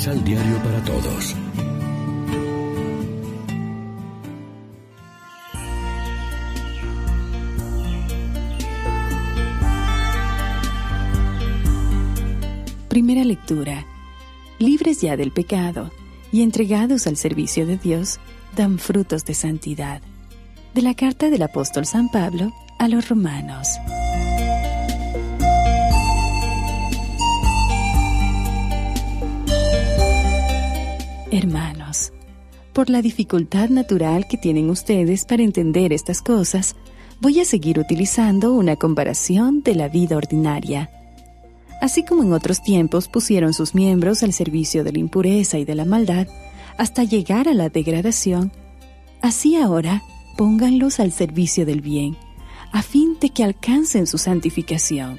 Misal Diario para Todos. Primera lectura. Libres ya del pecado y entregados al servicio de Dios, dan frutos de santidad. De la carta del apóstol San Pablo a los romanos. Hermanos, por la dificultad natural que tienen ustedes para entender estas cosas, voy a seguir utilizando una comparación de la vida ordinaria. Así como en otros tiempos pusieron sus miembros al servicio de la impureza y de la maldad, hasta llegar a la degradación, así ahora pónganlos al servicio del bien, a fin de que alcancen su santificación.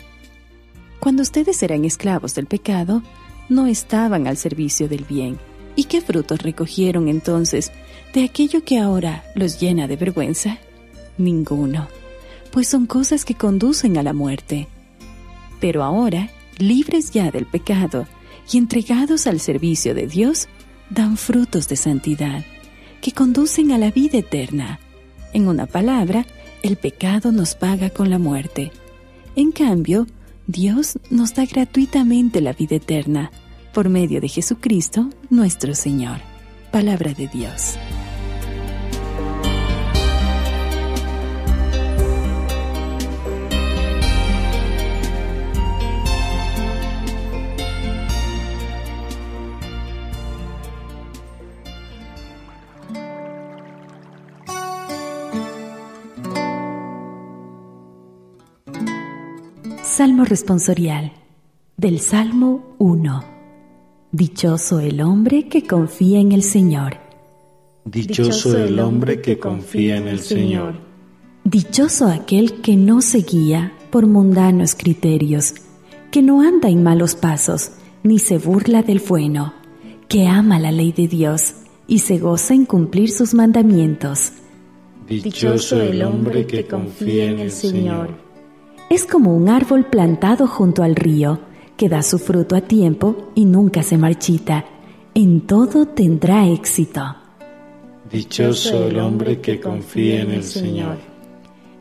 Cuando ustedes eran esclavos del pecado, no estaban al servicio del bien, ¿Y qué frutos recogieron entonces de aquello que ahora los llena de vergüenza? Ninguno, pues son cosas que conducen a la muerte. Pero ahora, libres ya del pecado y entregados al servicio de Dios, dan frutos de santidad, que conducen a la vida eterna. En una palabra, el pecado nos paga con la muerte. En cambio, Dios nos da gratuitamente la vida eterna por medio de Jesucristo nuestro Señor. Palabra de Dios. Salmo responsorial del Salmo 1. Dichoso el hombre que confía en el Señor. Dichoso el hombre que confía en el Señor. Dichoso aquel que no se guía por mundanos criterios, que no anda en malos pasos, ni se burla del bueno, que ama la ley de Dios y se goza en cumplir sus mandamientos. Dichoso el hombre que confía en el Señor. Es como un árbol plantado junto al río que da su fruto a tiempo y nunca se marchita. En todo tendrá éxito. Dichoso el hombre que confía en el Señor.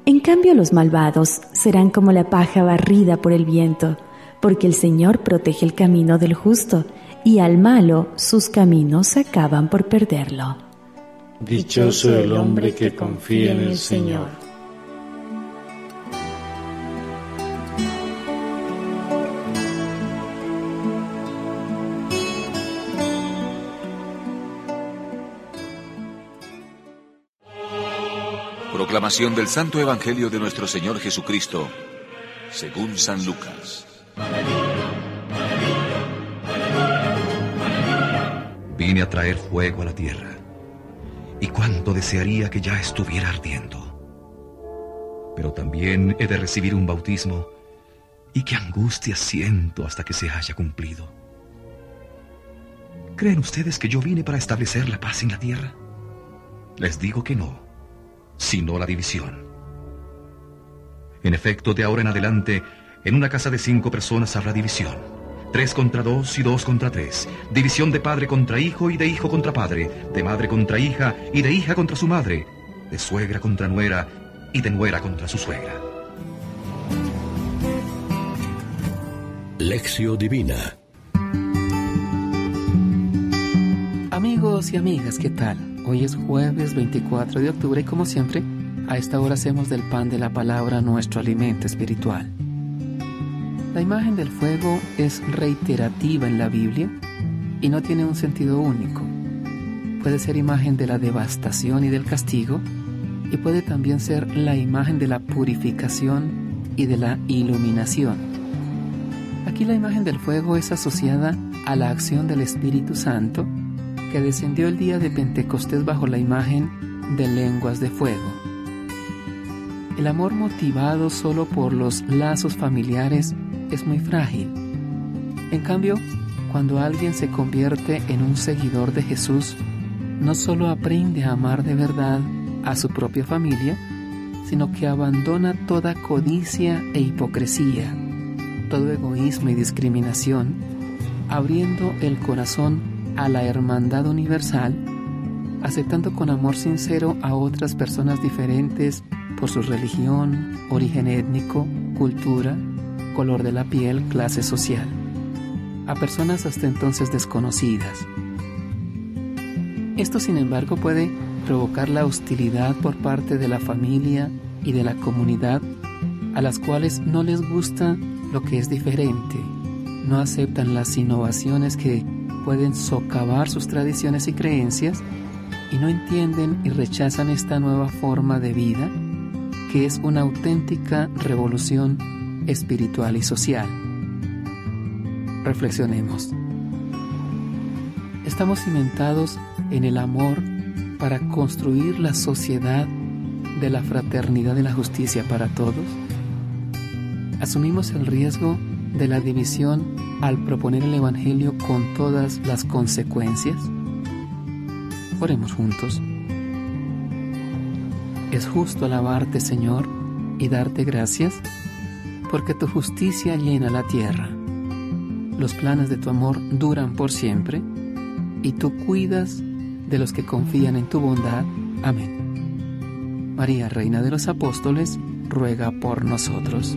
En cambio los malvados serán como la paja barrida por el viento, porque el Señor protege el camino del justo, y al malo sus caminos acaban por perderlo. Dichoso el hombre que confía en el Señor. Proclamación del Santo Evangelio de nuestro Señor Jesucristo, según San Lucas. Vine a traer fuego a la tierra, y cuánto desearía que ya estuviera ardiendo. Pero también he de recibir un bautismo, y qué angustia siento hasta que se haya cumplido. ¿Creen ustedes que yo vine para establecer la paz en la tierra? Les digo que no sino la división. En efecto, de ahora en adelante, en una casa de cinco personas habrá división. Tres contra dos y dos contra tres. División de padre contra hijo y de hijo contra padre. De madre contra hija y de hija contra su madre. De suegra contra nuera y de nuera contra su suegra. Lección Divina Amigos y amigas, ¿qué tal? Hoy es jueves 24 de octubre y como siempre, a esta hora hacemos del pan de la palabra nuestro alimento espiritual. La imagen del fuego es reiterativa en la Biblia y no tiene un sentido único. Puede ser imagen de la devastación y del castigo y puede también ser la imagen de la purificación y de la iluminación. Aquí la imagen del fuego es asociada a la acción del Espíritu Santo que descendió el día de Pentecostés bajo la imagen de lenguas de fuego. El amor motivado solo por los lazos familiares es muy frágil. En cambio, cuando alguien se convierte en un seguidor de Jesús, no solo aprende a amar de verdad a su propia familia, sino que abandona toda codicia e hipocresía, todo egoísmo y discriminación, abriendo el corazón a la hermandad universal, aceptando con amor sincero a otras personas diferentes por su religión, origen étnico, cultura, color de la piel, clase social, a personas hasta entonces desconocidas. Esto, sin embargo, puede provocar la hostilidad por parte de la familia y de la comunidad a las cuales no les gusta lo que es diferente, no aceptan las innovaciones que pueden socavar sus tradiciones y creencias y no entienden y rechazan esta nueva forma de vida que es una auténtica revolución espiritual y social. Reflexionemos. Estamos cimentados en el amor para construir la sociedad de la fraternidad y la justicia para todos. Asumimos el riesgo de la división al proponer el Evangelio con todas las consecuencias? Oremos juntos. Es justo alabarte, Señor, y darte gracias, porque tu justicia llena la tierra. Los planes de tu amor duran por siempre, y tú cuidas de los que confían en tu bondad. Amén. María, Reina de los Apóstoles, ruega por nosotros.